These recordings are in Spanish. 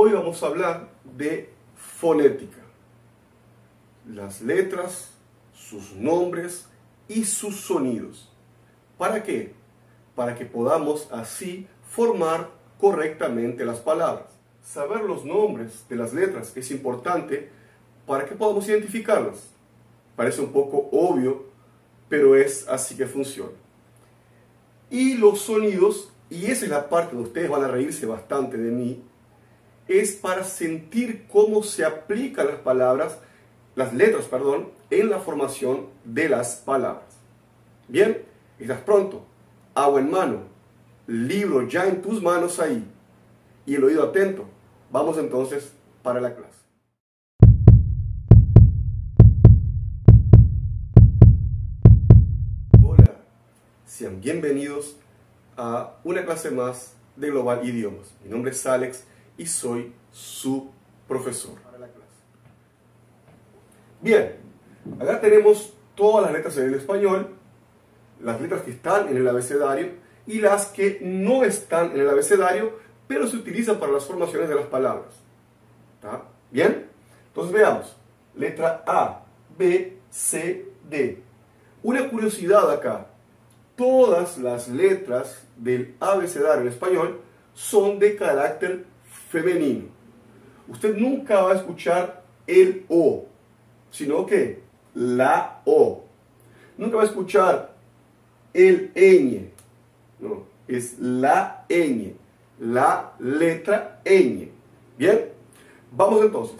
Hoy vamos a hablar de fonética. Las letras, sus nombres y sus sonidos. ¿Para qué? Para que podamos así formar correctamente las palabras. Saber los nombres de las letras es importante para que podamos identificarlas. Parece un poco obvio, pero es así que funciona. Y los sonidos, y esa es la parte donde ustedes van a reírse bastante de mí, es para sentir cómo se aplican las palabras, las letras, perdón, en la formación de las palabras. Bien, estás pronto, agua en mano, libro ya en tus manos ahí y el oído atento. Vamos entonces para la clase. Hola, sean bienvenidos a una clase más de Global Idiomas. Mi nombre es Alex y soy su profesor. Bien, acá tenemos todas las letras en el español, las letras que están en el abecedario y las que no están en el abecedario, pero se utilizan para las formaciones de las palabras. ¿Está? Bien, entonces veamos. Letra A, B, C, D. Una curiosidad acá. Todas las letras del abecedario en español son de carácter femenino. Usted nunca va a escuchar el O, sino que la O. Nunca va a escuchar el ñ. No, es la ñ. La letra ñ. Bien, vamos entonces.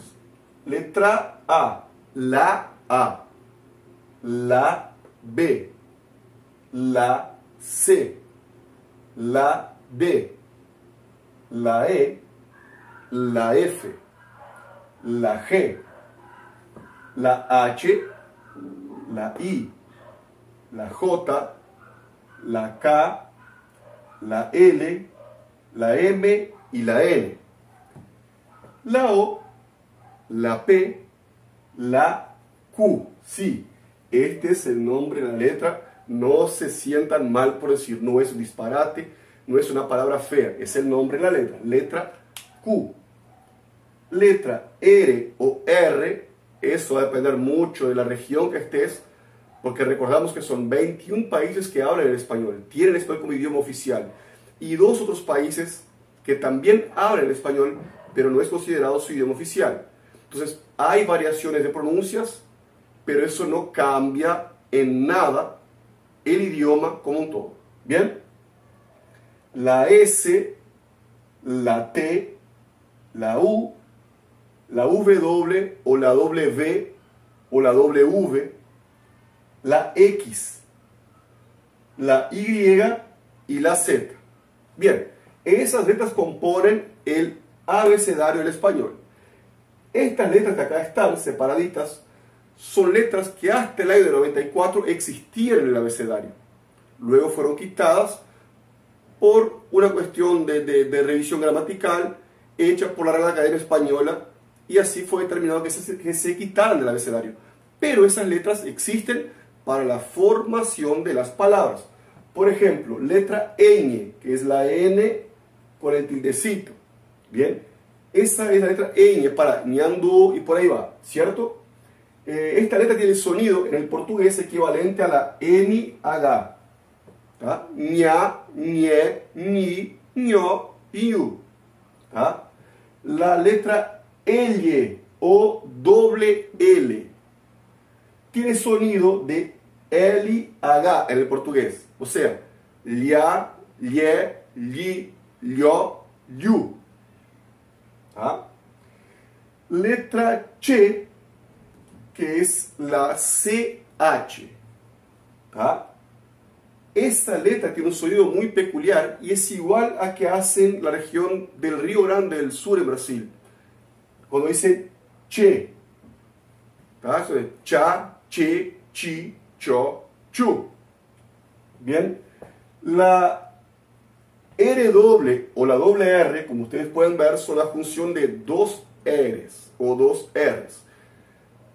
Letra A, la A. La B, la C, la D, la E, la F, la G, la H, la I, la J, la K, la L, la M y la N. La O, la P, la Q. Sí, este es el nombre de la letra. No se sientan mal por decir, no es un disparate, no es una palabra fea, es el nombre de la letra. Letra Q letra R o R, eso va a depender mucho de la región que estés, porque recordamos que son 21 países que hablan el español, tienen el español como idioma oficial, y dos otros países que también hablan el español, pero no es considerado su idioma oficial. Entonces, hay variaciones de pronuncias, pero eso no cambia en nada el idioma como un todo. ¿Bien? La S, la T, la U, la W o la W o la W, la X, la Y y la Z. Bien, esas letras componen el abecedario del español. Estas letras que acá están separaditas son letras que hasta el año de 94 existían en el abecedario. Luego fueron quitadas por una cuestión de, de revisión gramatical hecha por la Real Academia Española y así fue determinado que se, que se quitaran del abecedario. Pero esas letras existen para la formación de las palabras. Por ejemplo, letra ñ, que es la N con el tildecito. Bien, esa es la letra ñ para ñando y por ahí va, ¿cierto? Eh, esta letra tiene sonido en el portugués equivalente a la N H. ña, ñe, ni, ño y. La letra L o doble L. Tiene sonido de L, H en el portugués. O sea, lia, lie, li, lio, yu. ¿Ah? Letra Ch, que es la CH. ¿Ah? Esta letra tiene un sonido muy peculiar y es igual a que hacen la región del Río Grande del Sur en Brasil cuando dice che. ¿tá? cha, che, chi, cho, chu. Bien. La R doble o la doble R, como ustedes pueden ver, son la función de dos R's o dos R's.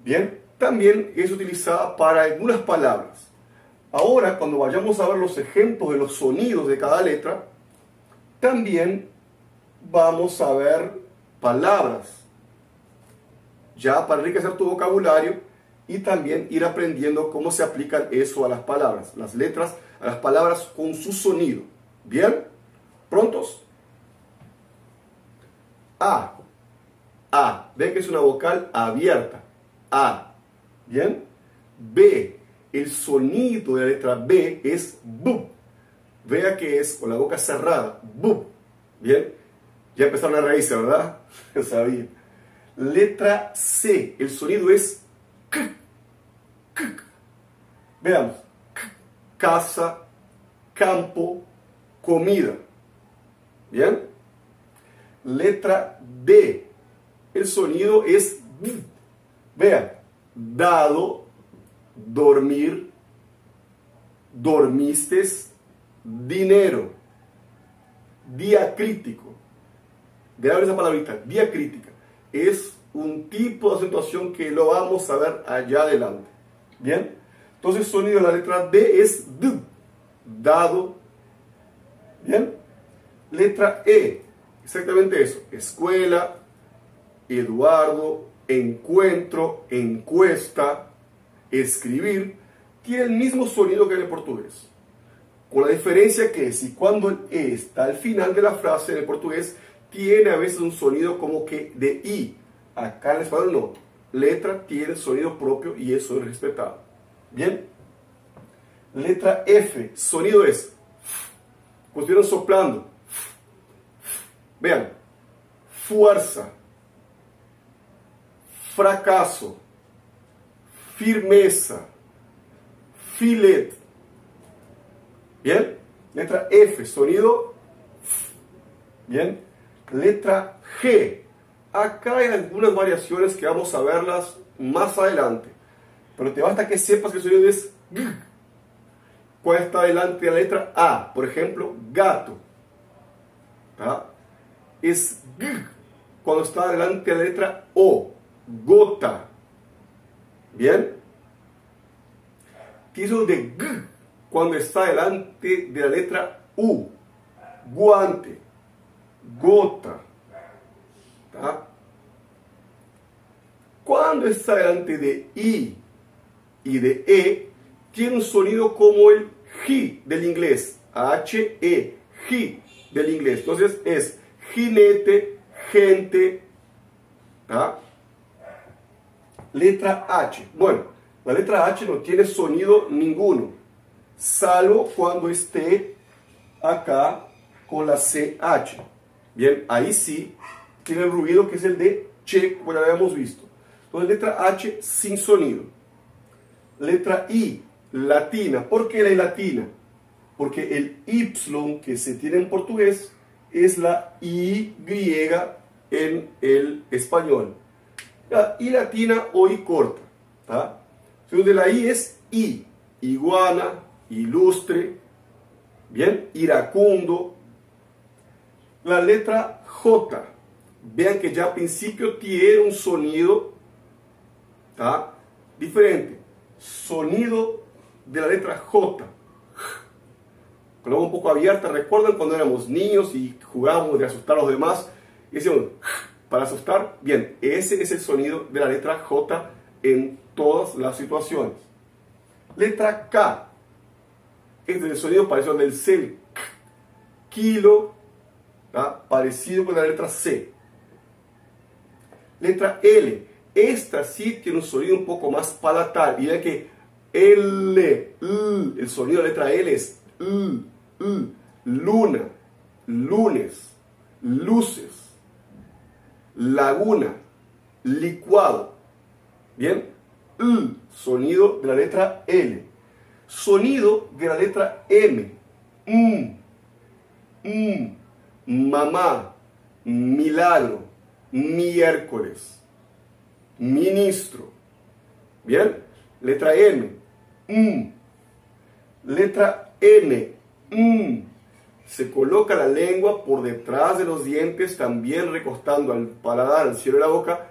Bien. También es utilizada para algunas palabras. Ahora, cuando vayamos a ver los ejemplos de los sonidos de cada letra, también vamos a ver palabras, ya para enriquecer tu vocabulario y también ir aprendiendo cómo se aplican eso a las palabras, las letras a las palabras con su sonido. ¿Bien? ¿Prontos? A. A. Ven que es una vocal abierta. A. ¿Bien? B. El sonido de la letra B es B. Vea que es con la boca cerrada. B. ¿Bien? Ya empezaron a reírse, ¿verdad? Sabía. Letra C. El sonido es K. K. Veamos. Casa, campo, comida. ¿Bien? Letra D. El sonido es D. Vean. Dado, dormir, dormiste, dinero. Diacrítico. Graben esa palabrita, diacrítica. Es un tipo de acentuación que lo vamos a ver allá adelante. ¿Bien? Entonces, sonido de la letra D es D. Dado. ¿Bien? Letra E. Exactamente eso. Escuela, Eduardo, encuentro, encuesta, escribir. Tiene el mismo sonido que en el portugués. Con la diferencia que si cuando el E está al final de la frase en el portugués, tiene a veces un sonido como que de I. Acá en el español no. Letra tiene sonido propio y eso es respetado. Bien. Letra F. Sonido es. Pues estuvieron soplando. Vean. Fuerza. Fracaso. Firmeza. Filet. Bien. Letra F. Sonido. Bien. Letra G. Acá hay algunas variaciones que vamos a verlas más adelante. Pero te basta que sepas que el sonido es G. ¿Cuál está delante de la letra A? Por ejemplo, gato. Es G cuando está delante de la letra O. Gota. ¿Bien? Tiene de G cuando está delante de la letra U. Guante gota. Cuando está delante de I y de E, tiene un sonido como el G del inglés. H-E, G del inglés. Entonces es jinete, gente. Letra H. Bueno, la letra H no tiene sonido ninguno, salvo cuando esté acá con la CH. Bien, ahí sí tiene el ruido que es el de che, como ya habíamos visto. Entonces, letra H sin sonido. Letra I, latina. ¿Por qué la latina? Porque el Y que se tiene en portugués es la Y en el español. La I latina o I corta. Entonces, de la I es I. Iguana, ilustre, bien, iracundo, la letra J. Vean que ya al principio tiene un sonido diferente. Sonido de la letra J. Con la un poco abierta. ¿Recuerdan cuando éramos niños y jugábamos de asustar a los demás? Y decíamos, para asustar. Bien, ese es el sonido de la letra J en todas las situaciones. Letra K. Este es el sonido parecido al del C. Kilo, parecido con la letra C. Letra L. Esta sí tiene un sonido un poco más palatal. Y vean que L, el sonido de la letra L es luna, lunes, luces, laguna, licuado. Bien, sonido de la letra L. Sonido de la letra M. Mm, mm mamá, milagro, miércoles, ministro. ¿Bien? Letra M, mm. Letra N, mm. Se coloca la lengua por detrás de los dientes, también recostando al paladar, al cielo de la boca.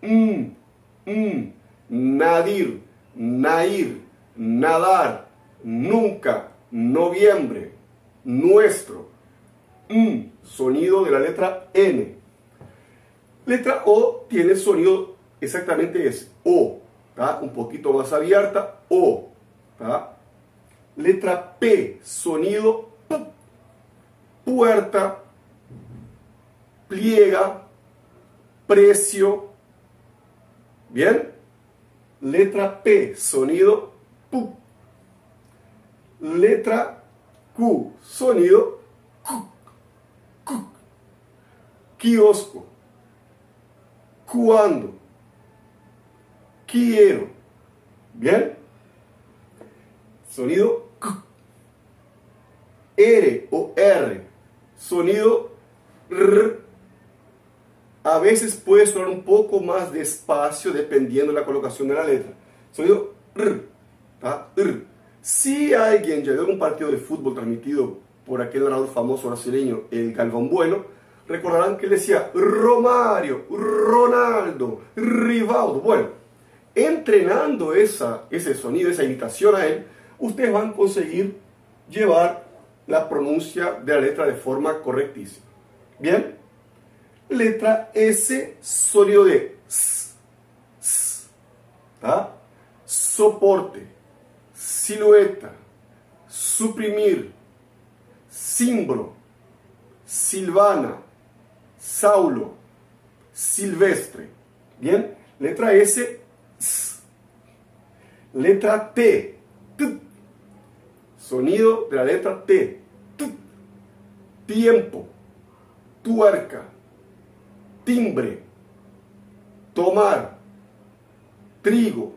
Mm. Nadir, nair, nadar, nunca, noviembre, nuestro, sonido de la letra N. Letra O tiene sonido exactamente ese, O, un poquito más abierta, O. Letra P, sonido puerta, pliega, precio. Bien. Letra P, sonido pu. Letra Q, sonido Kiosco. Cuando. Quiero. Bien. Sonido R o R. Sonido R a veces puede sonar un poco más despacio dependiendo de la colocación de la letra. Sonido R. Si alguien ya vio un partido de fútbol transmitido por aquel narrador famoso brasileño, el Galván Bueno, recordarán que él decía Romario, Ronaldo, Rivaldo. Bueno, entrenando esa, ese sonido, esa imitación a él, ustedes van a conseguir llevar la pronuncia de la letra de forma correctísima. Bien, letra S, sonido de S, S, soporte, silueta, suprimir, símbolo, silvana, saulo, silvestre. Bien, letra S, S. letra T, T, sonido de la letra T, T. tiempo, tuerca, timbre, tomar, trigo,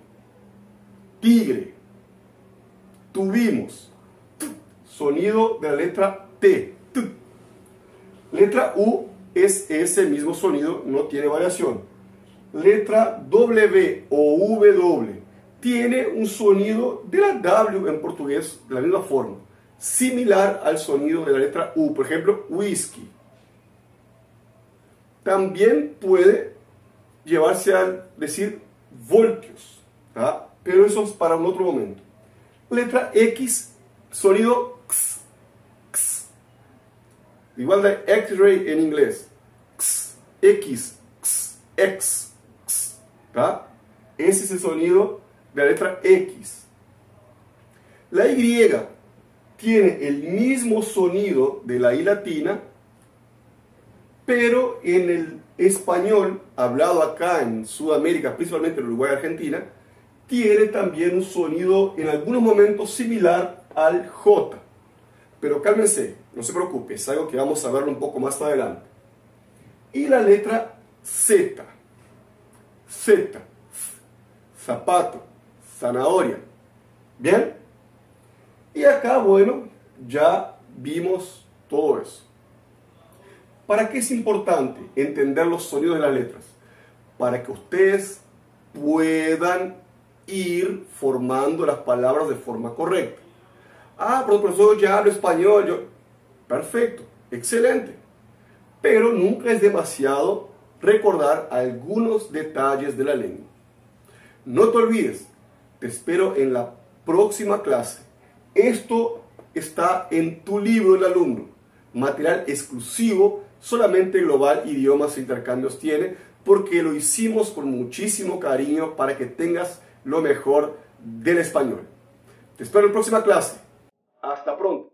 tigre, tuvimos, sonido de la letra T. Letra U es ese mismo sonido, no tiene variación. Letra W o W tiene un sonido de la W en portugués de la misma forma, similar al sonido de la letra U. Por ejemplo, whisky también puede llevarse a decir voltios, pero eso es para un otro momento. Letra X, sonido X. igual de X-ray en inglés, X, X, X, X, X, Ese es el sonido de la letra X. La Y tiene el mismo sonido de la I latina, pero en el español, hablado acá en Sudamérica, principalmente en Uruguay y Argentina, tiene también un sonido en algunos momentos similar al J. Pero cálmense, no se preocupe, es algo que vamos a verlo un poco más adelante. Y la letra Z. Z. Zapato. Zanahoria. ¿Bien? Y acá, bueno, ya vimos todo eso. ¿Para qué es importante entender los sonidos de las letras? Para que ustedes puedan ir formando las palabras de forma correcta. Ah, pero profesor, ya hablo español. Yo... Perfecto, excelente. Pero nunca es demasiado recordar algunos detalles de la lengua. No te olvides, te espero en la próxima clase. Esto está en tu libro del alumno, material exclusivo solamente Global Idiomas e Intercambios tiene, porque lo hicimos con muchísimo cariño para que tengas lo mejor del español. Te espero en la próxima clase. Hasta pronto.